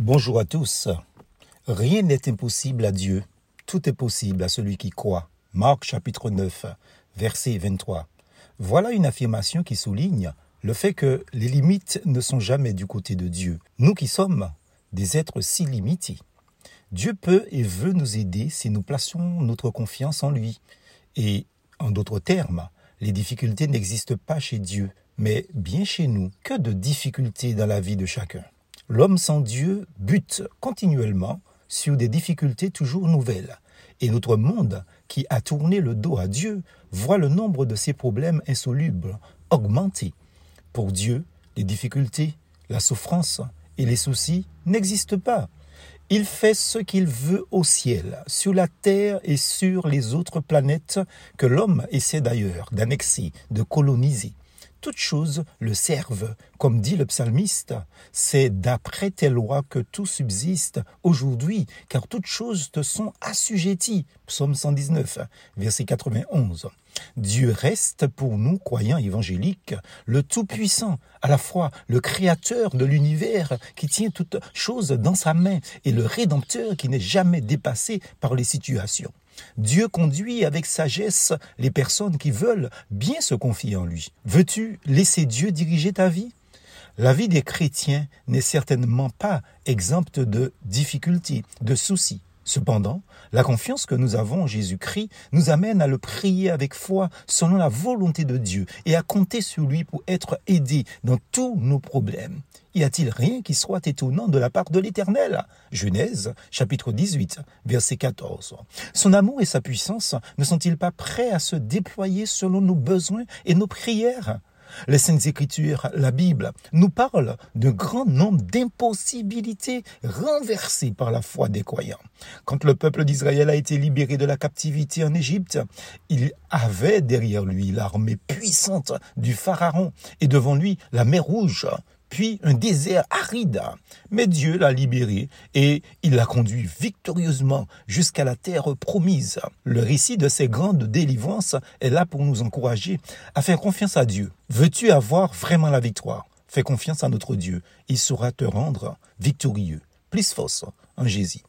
Bonjour à tous. Rien n'est impossible à Dieu. Tout est possible à celui qui croit. Marc chapitre 9, verset 23. Voilà une affirmation qui souligne le fait que les limites ne sont jamais du côté de Dieu. Nous qui sommes des êtres si limités. Dieu peut et veut nous aider si nous plaçons notre confiance en lui. Et en d'autres termes, les difficultés n'existent pas chez Dieu, mais bien chez nous. Que de difficultés dans la vie de chacun. L'homme sans Dieu bute continuellement sur des difficultés toujours nouvelles. Et notre monde, qui a tourné le dos à Dieu, voit le nombre de ses problèmes insolubles augmenter. Pour Dieu, les difficultés, la souffrance et les soucis n'existent pas. Il fait ce qu'il veut au ciel, sur la terre et sur les autres planètes que l'homme essaie d'ailleurs d'annexer, de coloniser toutes choses le servent. Comme dit le psalmiste, c'est d'après tes lois que tout subsiste aujourd'hui, car toutes choses te sont assujetties. Psaume 119, verset 91. Dieu reste pour nous, croyants évangéliques, le Tout-Puissant, à la fois le Créateur de l'univers qui tient toutes choses dans sa main et le Rédempteur qui n'est jamais dépassé par les situations. Dieu conduit avec sagesse les personnes qui veulent bien se confier en lui. Veux-tu laisser Dieu diriger ta vie? La vie des chrétiens n'est certainement pas exempte de difficultés, de soucis. Cependant, la confiance que nous avons en Jésus-Christ nous amène à le prier avec foi selon la volonté de Dieu et à compter sur lui pour être aidé dans tous nos problèmes. Y a-t-il rien qui soit étonnant de la part de l'Éternel? Genèse chapitre 18 verset 14. Son amour et sa puissance ne sont-ils pas prêts à se déployer selon nos besoins et nos prières? Les Saintes Écritures, la Bible, nous parlent d'un grand nombre d'impossibilités renversées par la foi des croyants. Quand le peuple d'Israël a été libéré de la captivité en Égypte, il avait derrière lui l'armée puissante du Pharaon et devant lui la mer Rouge puis un désert aride. Mais Dieu l'a libéré et il l'a conduit victorieusement jusqu'à la terre promise. Le récit de ces grandes délivrances est là pour nous encourager à faire confiance à Dieu. Veux-tu avoir vraiment la victoire? Fais confiance à notre Dieu. Il saura te rendre victorieux. Plus force en Jésus.